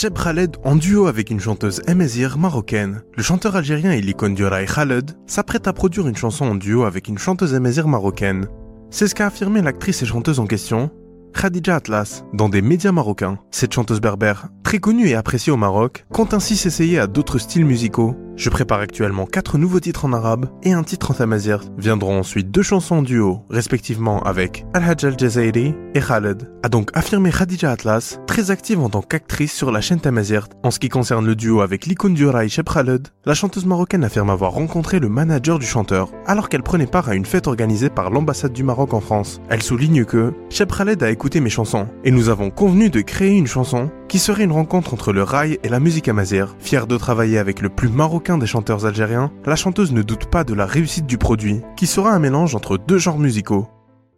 Cheb Khaled en duo avec une chanteuse Emezir marocaine. Le chanteur algérien et l'icône Khaled s'apprête à produire une chanson en duo avec une chanteuse Emezir marocaine. C'est ce qu'a affirmé l'actrice et chanteuse en question, Khadija Atlas, dans des médias marocains. Cette chanteuse berbère, très connue et appréciée au Maroc, compte ainsi s'essayer à d'autres styles musicaux. Je prépare actuellement 4 nouveaux titres en arabe et un titre en tamazirt. Viendront ensuite deux chansons en duo, respectivement avec Al-Hajj al-Jazairi et Khaled. A donc affirmé Khadija Atlas, très active en tant qu'actrice sur la chaîne Tamazirt. En ce qui concerne le duo avec l'icône du rail Sheb Khaled, la chanteuse marocaine affirme avoir rencontré le manager du chanteur alors qu'elle prenait part à une fête organisée par l'ambassade du Maroc en France. Elle souligne que Sheb Khaled a écouté mes chansons et nous avons convenu de créer une chanson qui serait une rencontre entre le rail et la musique amazir. Fière de travailler avec le plus marocain des chanteurs algériens, la chanteuse ne doute pas de la réussite du produit, qui sera un mélange entre deux genres musicaux.